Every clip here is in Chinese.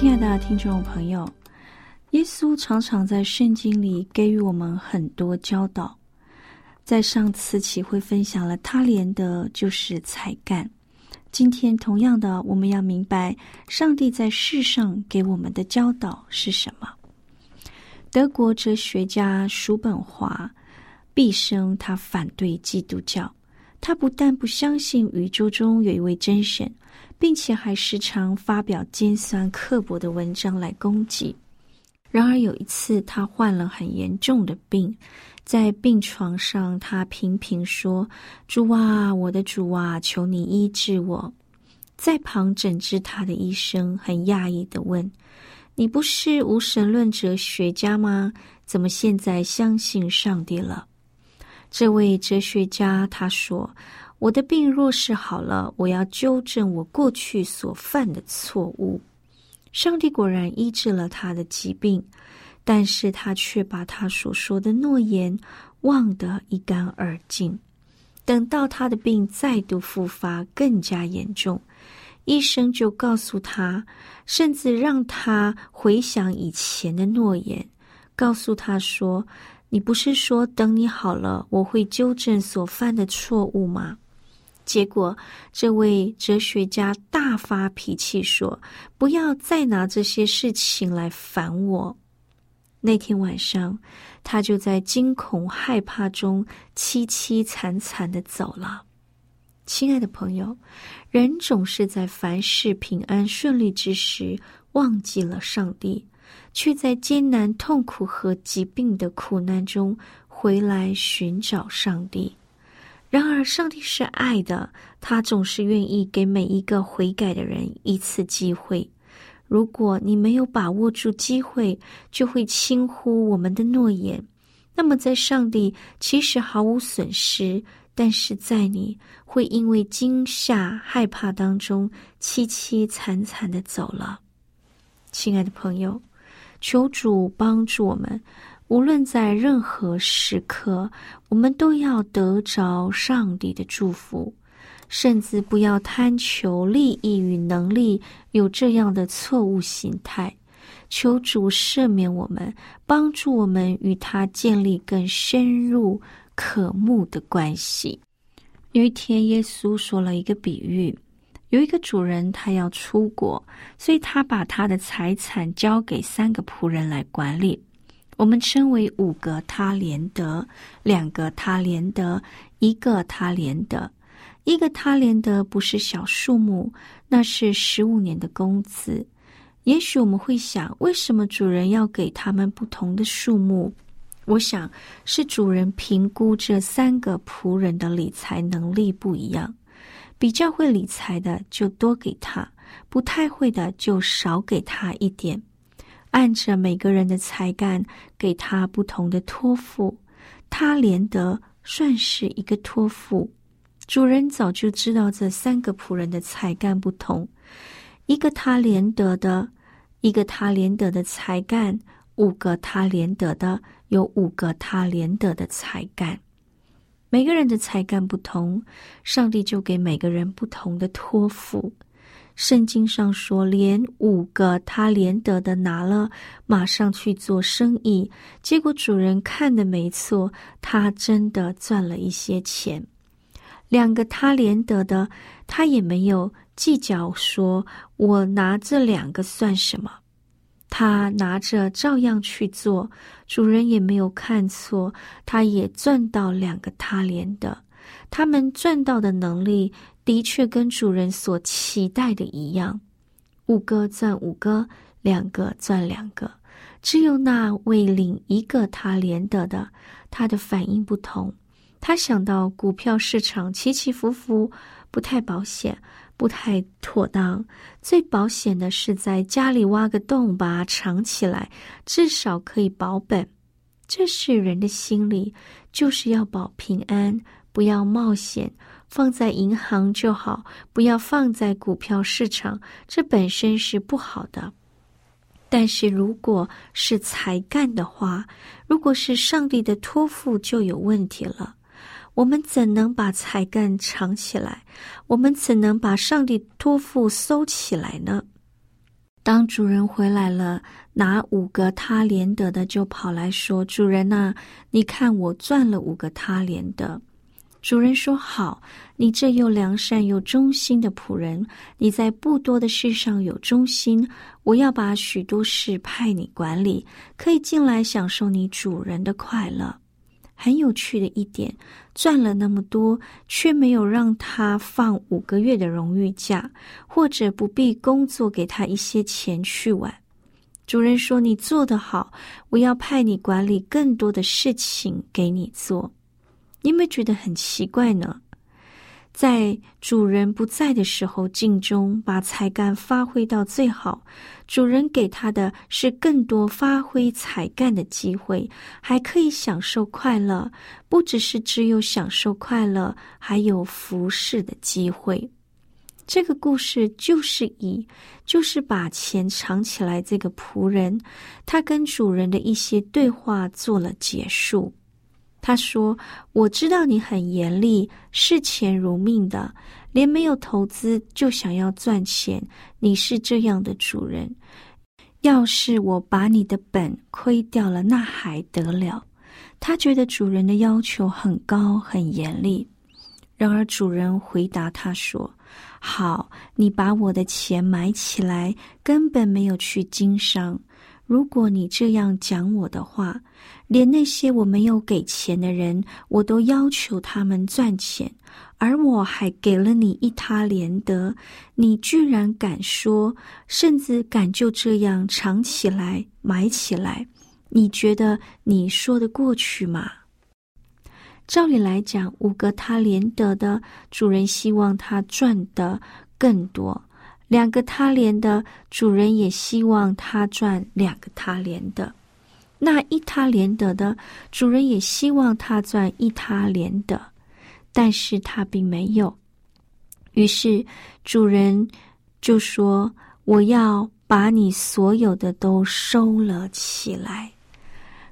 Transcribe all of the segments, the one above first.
亲爱的听众朋友。耶稣常常在圣经里给予我们很多教导。在上次启会分享了他连的就是才干。今天同样的，我们要明白上帝在世上给我们的教导是什么。德国哲学家叔本华毕生他反对基督教，他不但不相信宇宙中有一位真神，并且还时常发表尖酸刻薄的文章来攻击。然而有一次，他患了很严重的病，在病床上，他频频说：“主啊，我的主啊，求你医治我。”在旁诊治他的医生很讶异的问：“你不是无神论哲学家吗？怎么现在相信上帝了？”这位哲学家他说：“我的病若是好了，我要纠正我过去所犯的错误。”上帝果然医治了他的疾病，但是他却把他所说的诺言忘得一干二净。等到他的病再度复发，更加严重，医生就告诉他，甚至让他回想以前的诺言，告诉他说：“你不是说等你好了，我会纠正所犯的错误吗？”结果，这位哲学家大发脾气说：“不要再拿这些事情来烦我。”那天晚上，他就在惊恐害怕中凄凄惨惨的走了。亲爱的朋友，人总是在凡事平安顺利之时忘记了上帝，却在艰难痛苦和疾病的苦难中回来寻找上帝。然而，上帝是爱的，他总是愿意给每一个悔改的人一次机会。如果你没有把握住机会，就会轻忽我们的诺言。那么，在上帝其实毫无损失，但是在你会因为惊吓、害怕当中凄凄惨惨的走了。亲爱的朋友，求主帮助我们。无论在任何时刻，我们都要得着上帝的祝福，甚至不要贪求利益与能力，有这样的错误心态。求主赦免我们，帮助我们与他建立更深入可慕的关系。有一天，耶稣说了一个比喻：有一个主人，他要出国，所以他把他的财产交给三个仆人来管理。我们称为五个他连德，两个他连德，一个他连德。一个他连德不是小数目，那是十五年的工资。也许我们会想，为什么主人要给他们不同的数目？我想是主人评估这三个仆人的理财能力不一样，比较会理财的就多给他，不太会的就少给他一点。按着每个人的才干，给他不同的托付。他连得算是一个托付。主人早就知道这三个仆人的才干不同，一个他连得的，一个他连得的才干，五个他连得的，有五个他连得的才干。每个人的才干不同，上帝就给每个人不同的托付。圣经上说，连五个他连得的拿了，马上去做生意。结果主人看的没错，他真的赚了一些钱。两个他连得的，他也没有计较，说我拿这两个算什么？他拿着照样去做，主人也没有看错，他也赚到两个他连的。他们赚到的能力的确跟主人所期待的一样，五个赚五个，两个赚两个。只有那位领一个他连得的，他的反应不同。他想到股票市场起起伏伏，不太保险，不太妥当。最保险的是在家里挖个洞，把它藏起来，至少可以保本。这是人的心理，就是要保平安。不要冒险，放在银行就好，不要放在股票市场，这本身是不好的。但是如果是才干的话，如果是上帝的托付，就有问题了。我们怎能把才干藏起来？我们怎能把上帝托付收起来呢？当主人回来了，拿五个他连得的，就跑来说：“主人呐，你看我赚了五个他连得。”主人说：“好，你这又良善又忠心的仆人，你在不多的事上有忠心，我要把许多事派你管理，可以进来享受你主人的快乐。很有趣的一点，赚了那么多，却没有让他放五个月的荣誉假，或者不必工作，给他一些钱去玩。主人说：‘你做得好，我要派你管理更多的事情给你做。’”你有没有觉得很奇怪呢？在主人不在的时候，尽忠把才干发挥到最好。主人给他的是更多发挥才干的机会，还可以享受快乐。不只是只有享受快乐，还有服侍的机会。这个故事就是以，就是把钱藏起来。这个仆人，他跟主人的一些对话做了结束。他说：“我知道你很严厉，视钱如命的，连没有投资就想要赚钱。你是这样的主人。要是我把你的本亏掉了，那还得了？”他觉得主人的要求很高，很严厉。然而主人回答他说：“好，你把我的钱买起来，根本没有去经商。”如果你这样讲我的话，连那些我没有给钱的人，我都要求他们赚钱，而我还给了你一他连得，你居然敢说，甚至敢就这样藏起来、埋起来？你觉得你说得过去吗？照理来讲，五个他连得的主人希望他赚得更多。两个他连的主人也希望他赚两个他连的，那一他连得的主人也希望他赚一他连的，但是他并没有。于是主人就说：“我要把你所有的都收了起来。”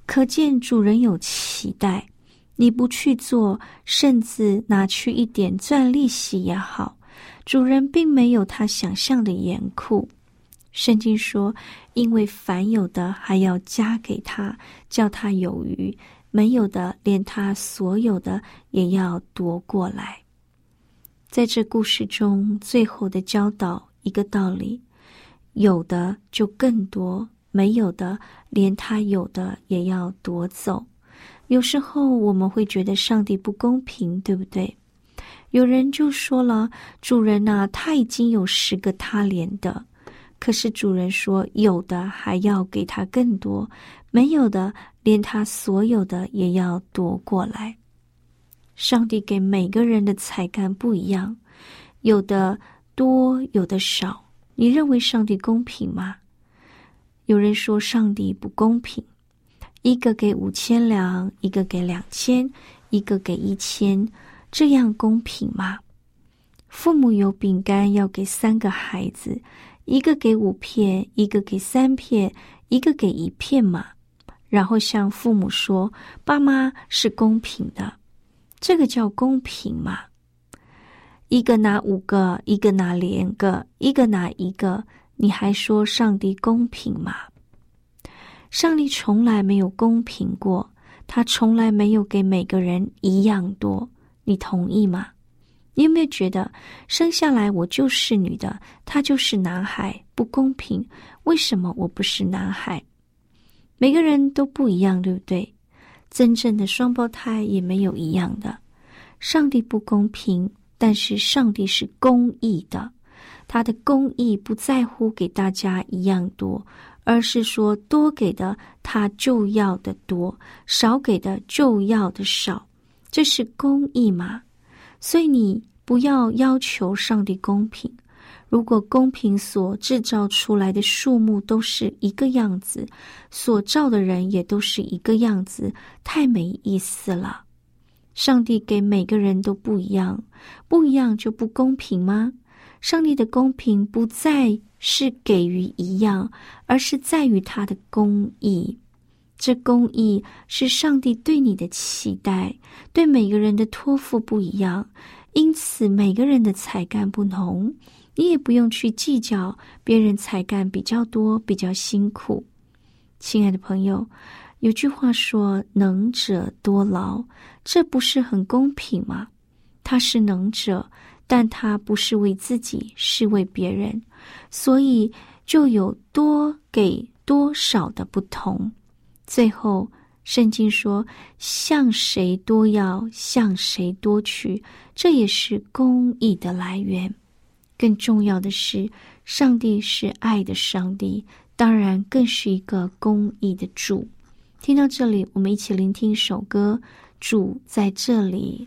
可见主人有期待，你不去做，甚至拿去一点赚利息也好。主人并没有他想象的严酷。圣经说：“因为凡有的还要加给他，叫他有余；没有的，连他所有的也要夺过来。”在这故事中，最后的教导一个道理：有的就更多，没有的，连他有的也要夺走。有时候我们会觉得上帝不公平，对不对？有人就说了：“主人呐，他已经有十个他连的，可是主人说有的还要给他更多，没有的连他所有的也要夺过来。上帝给每个人的才干不一样，有的多，有的少。你认为上帝公平吗？有人说上帝不公平，一个给五千两，一个给两千，一个给一千。”这样公平吗？父母有饼干要给三个孩子，一个给五片，一个给三片，一个给一片嘛。然后向父母说：“爸妈是公平的，这个叫公平吗？”一个拿五个，一个拿两个，一个拿一个，你还说上帝公平吗？上帝从来没有公平过，他从来没有给每个人一样多，你同意吗？你有没有觉得生下来我就是女的，他就是男孩，不公平？为什么我不是男孩？每个人都不一样，对不对？真正的双胞胎也没有一样的。上帝不公平，但是上帝是公义的，他的公义不在乎给大家一样多，而是说多给的他就要的多，少给的就要的少，这是公义吗？所以你不要要求上帝公平。如果公平所制造出来的数目都是一个样子，所造的人也都是一个样子，太没意思了。上帝给每个人都不一样，不一样就不公平吗？上帝的公平不再是给予一样，而是在于他的公义。这公义是上帝对你的期待，对每个人的托付不一样，因此每个人的才干不同，你也不用去计较别人才干比较多、比较辛苦。亲爱的朋友，有句话说“能者多劳”，这不是很公平吗？他是能者，但他不是为自己，是为别人，所以就有多给多少的不同。最后，圣经说：“向谁多要，向谁多取。”这也是公义的来源。更重要的是，上帝是爱的上帝，当然更是一个公义的主。听到这里，我们一起聆听一首歌：“主在这里。”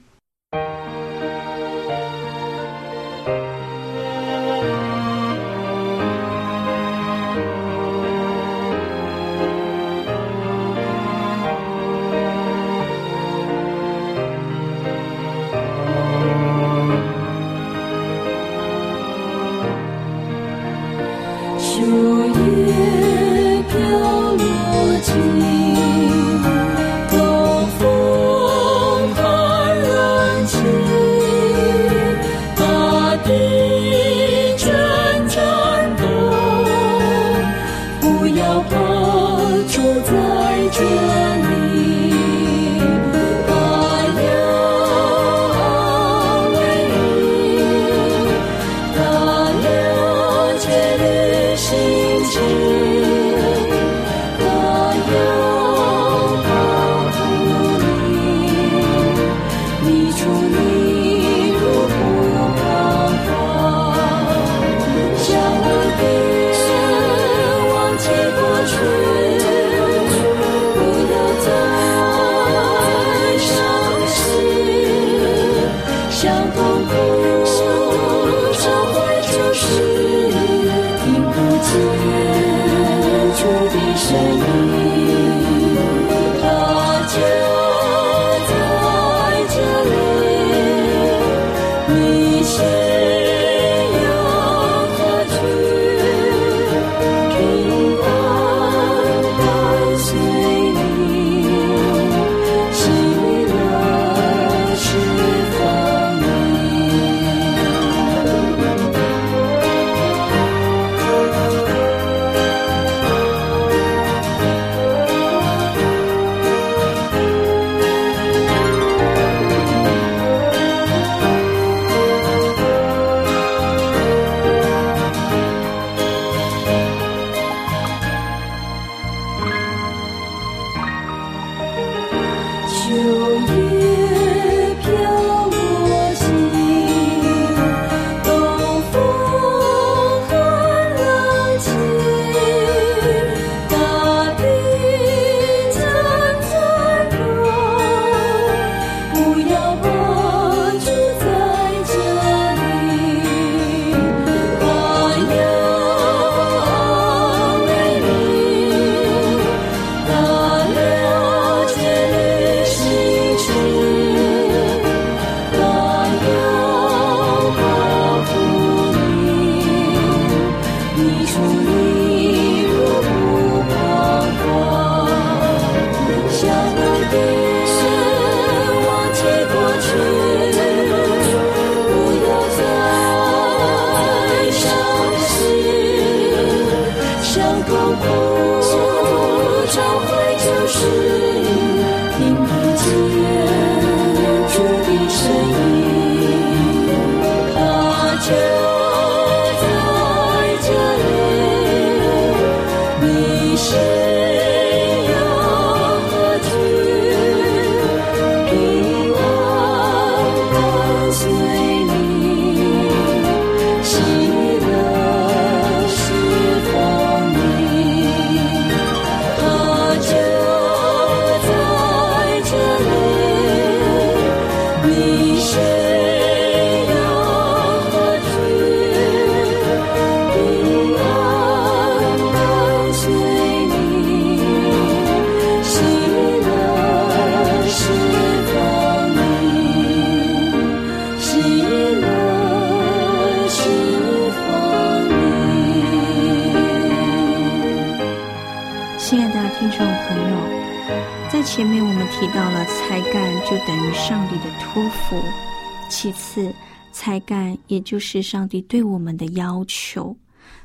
就是上帝对我们的要求，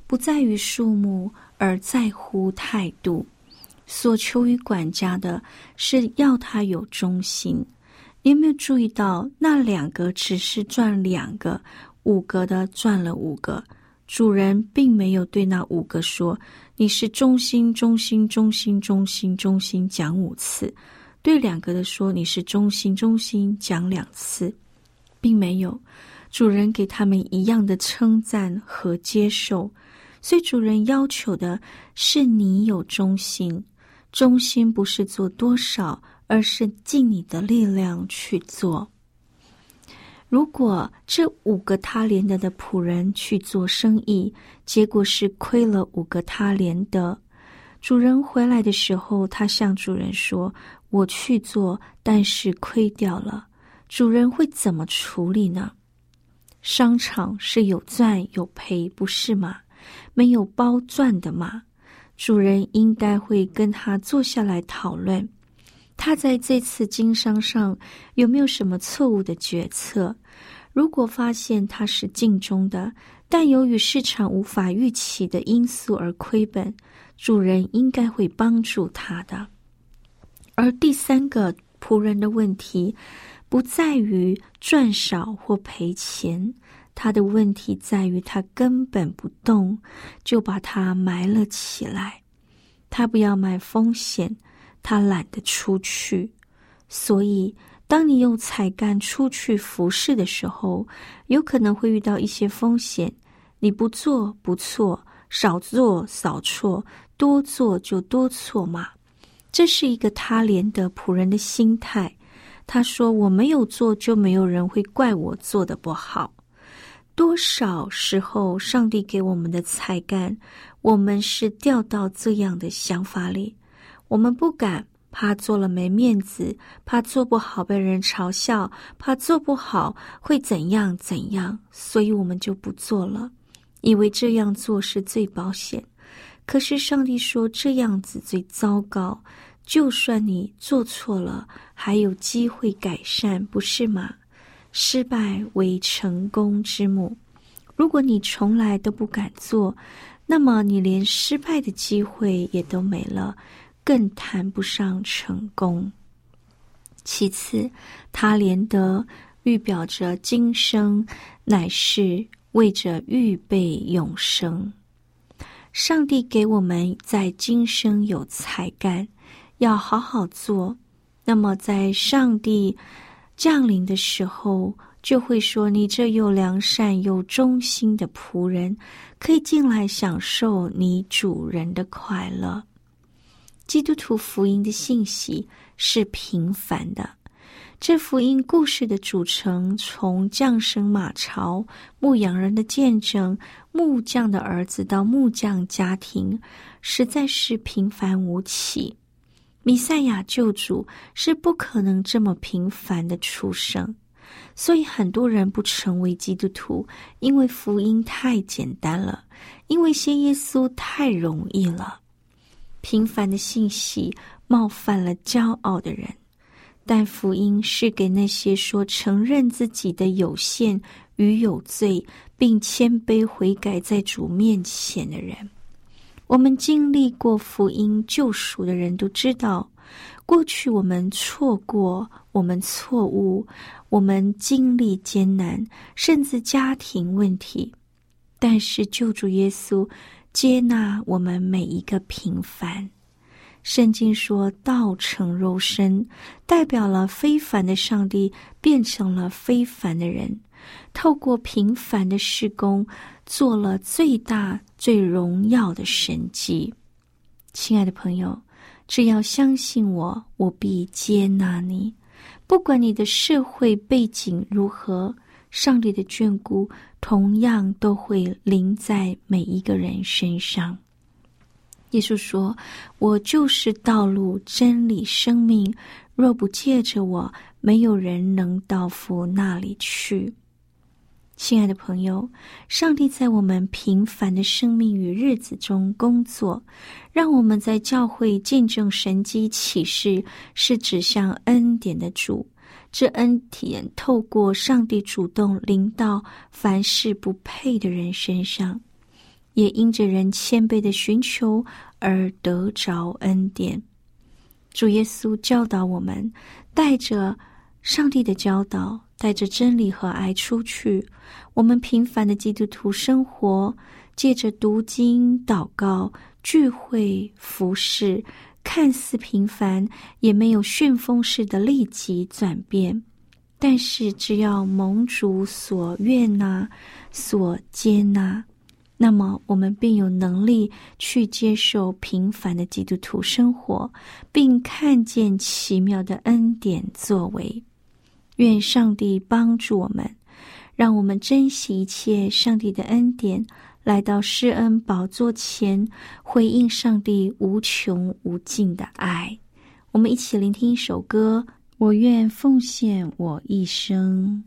不在于数目，而在乎态度。所求于管家的是要他有忠心。你有没有注意到那两个只是赚两个，五个的赚了五个？主人并没有对那五个说：“你是忠心、忠心、忠心、忠心、忠心，讲五次。”对两个的说：“你是忠心、忠心，讲两次，并没有。”主人给他们一样的称赞和接受，所以主人要求的是你有忠心。忠心不是做多少，而是尽你的力量去做。如果这五个他连的的仆人去做生意，结果是亏了五个他连的，主人回来的时候，他向主人说：“我去做，但是亏掉了。”主人会怎么处理呢？商场是有赚有赔，不是吗？没有包赚的嘛。主人应该会跟他坐下来讨论。他在这次经商上有没有什么错误的决策？如果发现他是尽忠的，但由于市场无法预期的因素而亏本，主人应该会帮助他的。而第三个仆人的问题，不在于赚少或赔钱，他的问题在于他根本不动，就把它埋了起来。他不要买风险。他懒得出去，所以当你用才干出去服侍的时候，有可能会遇到一些风险。你不做不错，少做少错，多做就多错嘛。这是一个他连的仆人的心态。他说：“我没有做，就没有人会怪我做的不好。”多少时候，上帝给我们的才干，我们是掉到这样的想法里。我们不敢，怕做了没面子，怕做不好被人嘲笑，怕做不好会怎样怎样，所以我们就不做了，以为这样做是最保险。可是上帝说这样子最糟糕，就算你做错了，还有机会改善，不是吗？失败为成功之母。如果你从来都不敢做，那么你连失败的机会也都没了。更谈不上成功。其次，他连得预表着今生乃是为着预备永生。上帝给我们在今生有才干，要好好做。那么，在上帝降临的时候，就会说：“你这又良善又忠心的仆人，可以进来享受你主人的快乐。”基督徒福音的信息是平凡的。这福音故事的组成，从降生马槽、牧羊人的见证、木匠的儿子到木匠家庭，实在是平凡无奇。弥赛亚救主是不可能这么平凡的出生，所以很多人不成为基督徒，因为福音太简单了，因为信耶稣太容易了。平凡的信息冒犯了骄傲的人，但福音是给那些说承认自己的有限与有罪，并谦卑悔改在主面前的人。我们经历过福音救赎的人都知道，过去我们错过，我们错误，我们经历艰难，甚至家庭问题，但是救主耶稣。接纳我们每一个平凡。圣经说道成肉身，代表了非凡的上帝变成了非凡的人，透过平凡的施工，做了最大最荣耀的神迹。亲爱的朋友，只要相信我，我必接纳你。不管你的社会背景如何，上帝的眷顾同样都会临在每一个人身上。耶稣说：“我就是道路、真理、生命，若不借着我，没有人能到父那里去。”亲爱的朋友，上帝在我们平凡的生命与日子中工作，让我们在教会见证神迹启示，是指向恩典的主。这恩典透过上帝主动临到凡事不配的人身上，也因着人谦卑的寻求而得着恩典。主耶稣教导我们，带着上帝的教导。带着真理和爱出去，我们平凡的基督徒生活，借着读经、祷告、聚会、服侍，看似平凡，也没有旋风式的立即转变。但是，只要蒙主所愿呐，所接纳，那么我们便有能力去接受平凡的基督徒生活，并看见奇妙的恩典作为。愿上帝帮助我们，让我们珍惜一切上帝的恩典，来到施恩宝座前，回应上帝无穷无尽的爱。我们一起聆听一首歌：我愿奉献我一生。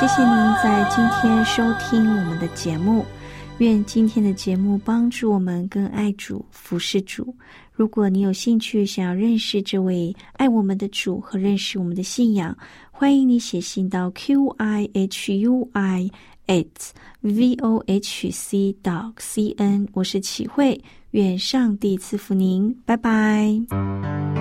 谢谢您在今天收听我们的节目。愿今天的节目帮助我们更爱主、服侍主。如果你有兴趣想要认识这位爱我们的主和认识我们的信仰，欢迎你写信到 q i h u i at v o h c dot c n。我是启慧，愿上帝赐福您，拜拜。